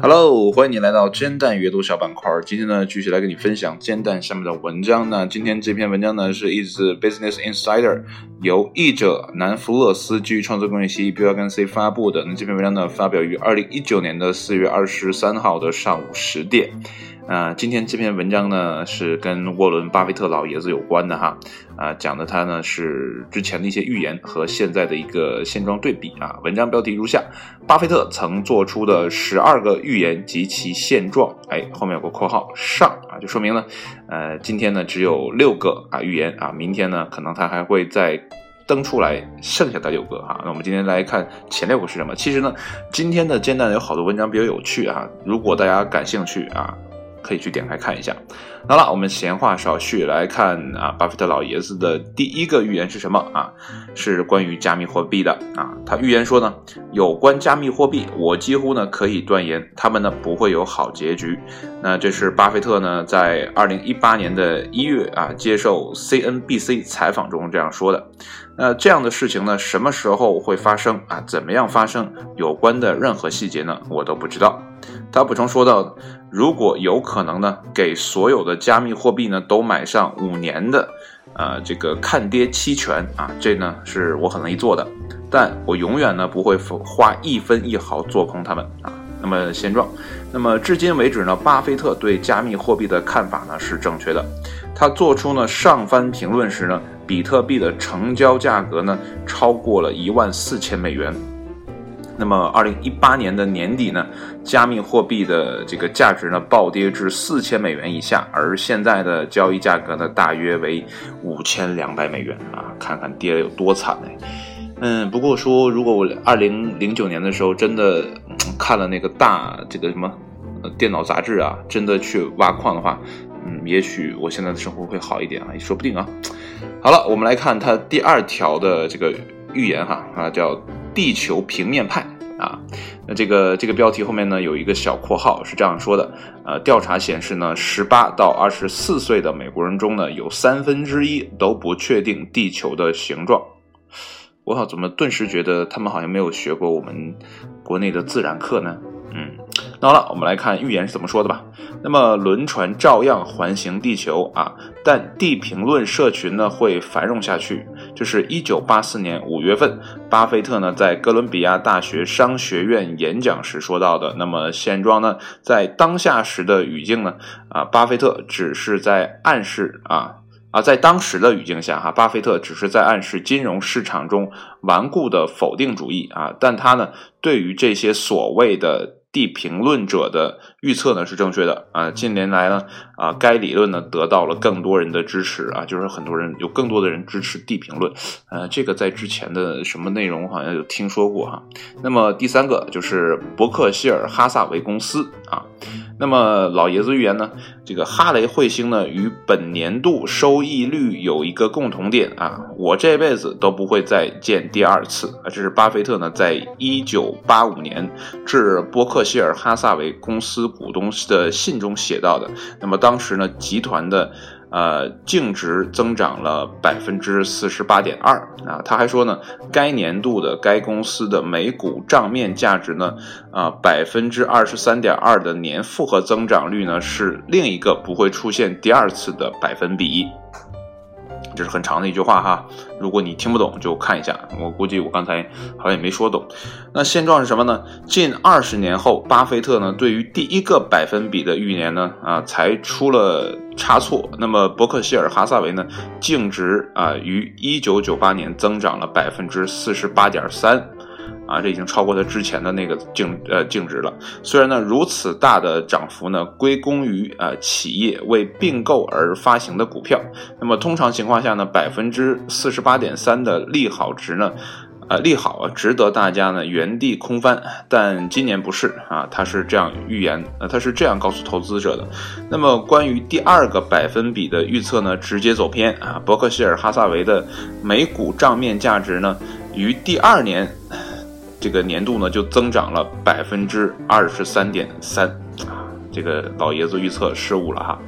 Hello，欢迎你来到煎蛋阅读小板块。今天呢，继续来跟你分享煎蛋下面的文章那。今天这篇文章呢，是一支 Business Insider，由译者南弗勒斯基于创作工业协议 B 二跟 C 发布的。那这篇文章呢，发表于二零一九年的四月二十三号的上午十点。啊，今天这篇文章呢是跟沃伦·巴菲特老爷子有关的哈，啊，讲的他呢是之前的一些预言和现在的一个现状对比啊。文章标题如下：巴菲特曾做出的十二个预言及其现状。哎，后面有个括号上啊，就说明呢，呃，今天呢只有六个啊预言啊，明天呢可能他还会再登出来剩下的六个哈。那我们今天来看前六个是什么？其实呢，今天的煎蛋有好多文章比较有趣啊，如果大家感兴趣啊。可以去点开看一下。好了，我们闲话少叙，来看啊，巴菲特老爷子的第一个预言是什么啊？是关于加密货币的啊。他预言说呢，有关加密货币，我几乎呢可以断言，他们呢不会有好结局。那这是巴菲特呢在二零一八年的一月啊接受 CNBC 采访中这样说的。那这样的事情呢，什么时候会发生啊？怎么样发生？有关的任何细节呢，我都不知道。他补充说道：“如果有可能呢，给所有的加密货币呢都买上五年的，呃，这个看跌期权啊，这呢是我很乐意做的。但我永远呢不会花一分一毫做空它们啊。那么现状，那么至今为止呢，巴菲特对加密货币的看法呢是正确的。他做出呢上番评论时呢，比特币的成交价格呢超过了一万四千美元。”那么，二零一八年的年底呢，加密货币的这个价值呢暴跌至四千美元以下，而现在的交易价格呢大约为五千两百美元啊，看看跌有多惨呢？嗯，不过说，如果我二零零九年的时候真的看了那个大这个什么电脑杂志啊，真的去挖矿的话，嗯，也许我现在的生活会好一点啊，也说不定啊。好了，我们来看它第二条的这个预言哈啊，叫。地球平面派啊，那这个这个标题后面呢有一个小括号是这样说的，呃，调查显示呢，十八到二十四岁的美国人中呢，有三分之一都不确定地球的形状。我靠，怎么顿时觉得他们好像没有学过我们国内的自然课呢？嗯，那好了，我们来看预言是怎么说的吧。那么轮船照样环行地球啊，但地评论社群呢会繁荣下去。这是一九八四年五月份，巴菲特呢在哥伦比亚大学商学院演讲时说到的。那么现状呢，在当下时的语境呢，啊，巴菲特只是在暗示啊啊，在当时的语境下哈，巴菲特只是在暗示金融市场中顽固的否定主义啊，但他呢对于这些所谓的。地评论者的预测呢是正确的啊，近年来呢啊该理论呢得到了更多人的支持啊，就是很多人有更多的人支持地评论，呃，这个在之前的什么内容好像有听说过哈。那么第三个就是伯克希尔哈萨维公司啊。那么老爷子预言呢？这个哈雷彗星呢，与本年度收益率有一个共同点啊，我这辈子都不会再见第二次啊。这是巴菲特呢，在一九八五年致伯克希尔哈萨韦公司股东的信中写到的。那么当时呢，集团的。呃，净值增长了百分之四十八点二啊！他还说呢，该年度的该公司的每股账面价值呢，啊，百分之二十三点二的年复合增长率呢，是另一个不会出现第二次的百分比。这是很长的一句话哈，如果你听不懂就看一下。我估计我刚才好像也没说懂。那现状是什么呢？近二十年后，巴菲特呢对于第一个百分比的预言呢啊才出了差错。那么伯克希尔哈萨维呢净值啊于一九九八年增长了百分之四十八点三。啊，这已经超过它之前的那个净呃净值了。虽然呢，如此大的涨幅呢，归功于呃企业为并购而发行的股票。那么通常情况下呢，百分之四十八点三的利好值呢，呃利好啊，值得大家呢原地空翻。但今年不是啊，他是这样预言，呃，他是这样告诉投资者的。那么关于第二个百分比的预测呢，直接走偏啊。伯克希尔哈萨维的每股账面价值呢，于第二年。这个年度呢就增长了百分之二十三点三，这个老爷子预测失误了哈。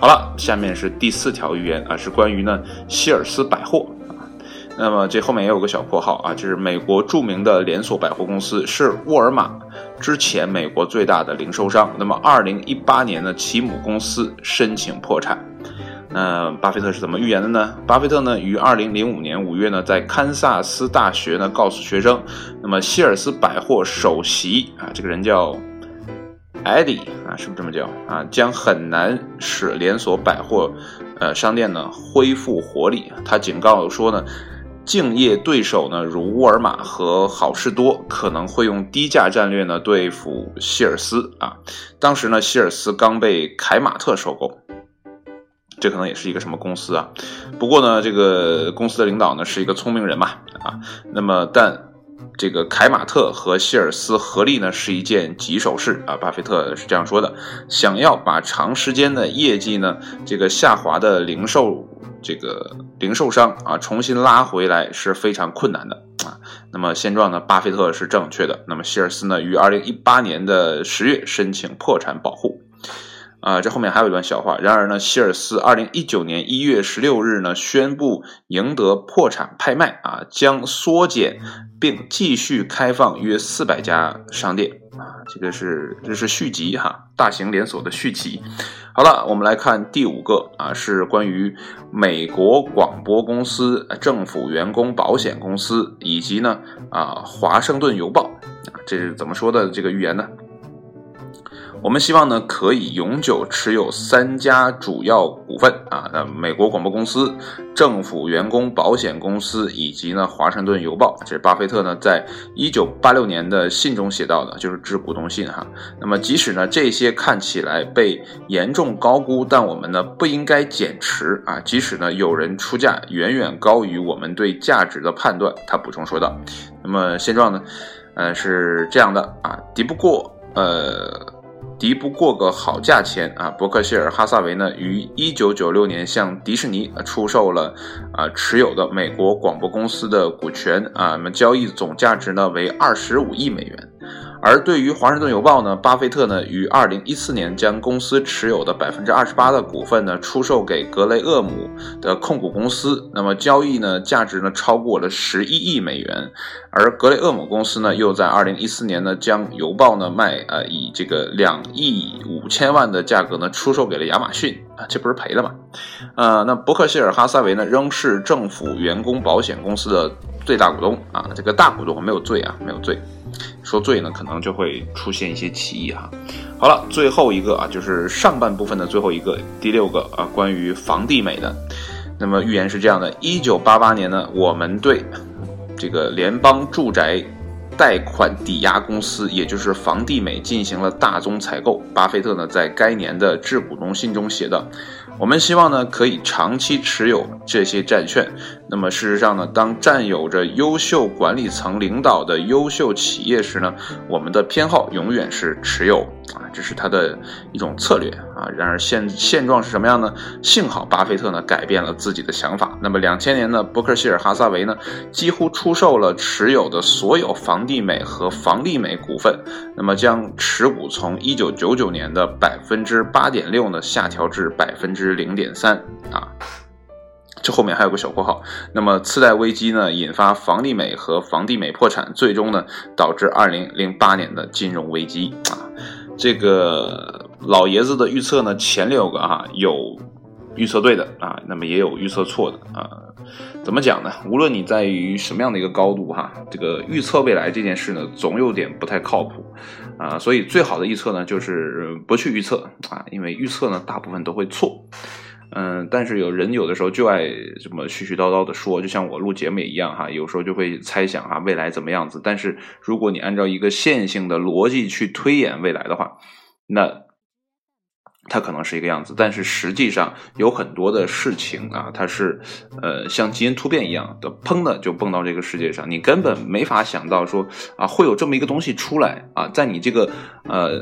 好了，下面是第四条预言啊，是关于呢希尔斯百货啊。那么这后面也有个小括号啊，就是美国著名的连锁百货公司是沃尔玛之前美国最大的零售商。那么二零一八年呢，其母公司申请破产。那巴菲特是怎么预言的呢？巴菲特呢，于二零零五年五月呢，在堪萨斯大学呢，告诉学生，那么希尔斯百货首席啊，这个人叫艾迪啊，是不是这么叫啊？将很难使连锁百货呃商店呢恢复活力。他警告说呢，竞业对手呢，如沃尔玛和好事多，可能会用低价战略呢对付希尔斯啊。当时呢，希尔斯刚被凯马特收购。这可能也是一个什么公司啊？不过呢，这个公司的领导呢是一个聪明人嘛，啊，那么但这个凯马特和希尔斯合力呢是一件棘手事啊。巴菲特是这样说的：想要把长时间的业绩呢这个下滑的零售这个零售商啊重新拉回来是非常困难的啊。那么现状呢，巴菲特是正确的。那么希尔斯呢于二零一八年的十月申请破产保护。啊，这后面还有一段笑话。然而呢，希尔斯二零一九年一月十六日呢宣布赢得破产拍卖啊，将缩减并继续开放约四百家商店啊，这个是这是续集哈，大型连锁的续集。好了，我们来看第五个啊，是关于美国广播公司、政府员工保险公司以及呢啊华盛顿邮报啊，这是怎么说的这个预言呢？我们希望呢，可以永久持有三家主要股份啊，那美国广播公司、政府员工保险公司以及呢华盛顿邮报，这是巴菲特呢在一九八六年的信中写到的，就是致股东信哈。那么即使呢这些看起来被严重高估，但我们呢不应该减持啊。即使呢有人出价远远高于我们对价值的判断，他补充说道。那么现状呢，呃是这样的啊，敌不过呃。敌不过个好价钱啊！伯克希尔哈萨维呢，于一九九六年向迪士尼出售了啊持有的美国广播公司的股权啊，那么交易总价值呢为二十五亿美元。而对于华盛顿邮报呢，巴菲特呢于二零一四年将公司持有的百分之二十八的股份呢出售给格雷厄姆的控股公司，那么交易呢价值呢超过了十一亿美元。而格雷厄姆公司呢又在二零一四年呢将邮报呢卖呃以这个两亿五千万的价格呢出售给了亚马逊啊，这不是赔了吗？呃，那伯克希尔哈撒韦呢仍是政府员工保险公司的最大股东啊，这个大股东没有罪啊，没有罪。说罪呢，可能就会出现一些歧义哈。好了，最后一个啊，就是上半部分的最后一个，第六个啊，关于房地美的。那么预言是这样的：一九八八年呢，我们对这个联邦住宅贷款抵押公司，也就是房地美进行了大宗采购。巴菲特呢，在该年的致股东信中写道。我们希望呢，可以长期持有这些债券。那么事实上呢，当占有着优秀管理层领导的优秀企业时呢，我们的偏好永远是持有啊，这是它的一种策略啊。然而现现状是什么样呢？幸好巴菲特呢改变了自己的想法。那么两千年呢，伯克希尔哈萨维呢几乎出售了持有的所有房地美和房利美股份，那么将持股从一九九九年的百分之八点六呢下调至百分之零点三啊。这后面还有个小括号。那么次贷危机呢，引发房地美和房地美破产，最终呢导致二零零八年的金融危机啊。这个老爷子的预测呢，前六个啊有预测对的啊，那么也有预测错的啊。怎么讲呢？无论你在于什么样的一个高度哈，这个预测未来这件事呢，总有点不太靠谱啊。所以最好的预测呢，就是不去预测啊，因为预测呢，大部分都会错。嗯，但是有人有的时候就爱这么絮絮叨叨的说，就像我录节目也一样哈，有时候就会猜想啊未来怎么样子。但是如果你按照一个线性的逻辑去推演未来的话，那。它可能是一个样子，但是实际上有很多的事情啊，它是，呃，像基因突变一样的，砰的就蹦到这个世界上，你根本没法想到说啊，会有这么一个东西出来啊，在你这个呃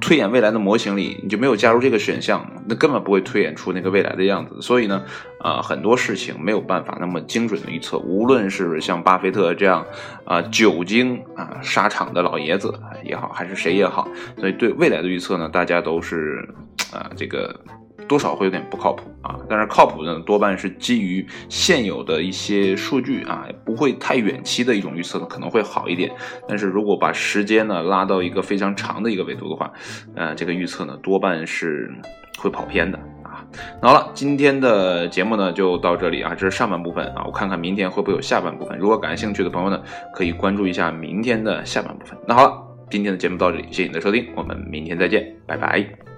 推演未来的模型里，你就没有加入这个选项，那根本不会推演出那个未来的样子。所以呢，啊，很多事情没有办法那么精准的预测，无论是像巴菲特这样啊久经啊沙场的老爷子也好，还是谁也好，所以对未来的预测呢，大家都是。啊，这个多少会有点不靠谱啊。但是靠谱呢，多半是基于现有的一些数据啊，不会太远期的一种预测呢，可能会好一点。但是如果把时间呢拉到一个非常长的一个维度的话，呃，这个预测呢多半是会跑偏的啊。那好了，今天的节目呢就到这里啊，这是上半部分啊，我看看明天会不会有下半部分。如果感兴趣的朋友呢，可以关注一下明天的下半部分。那好了，今天的节目到这里，谢谢你的收听，我们明天再见，拜拜。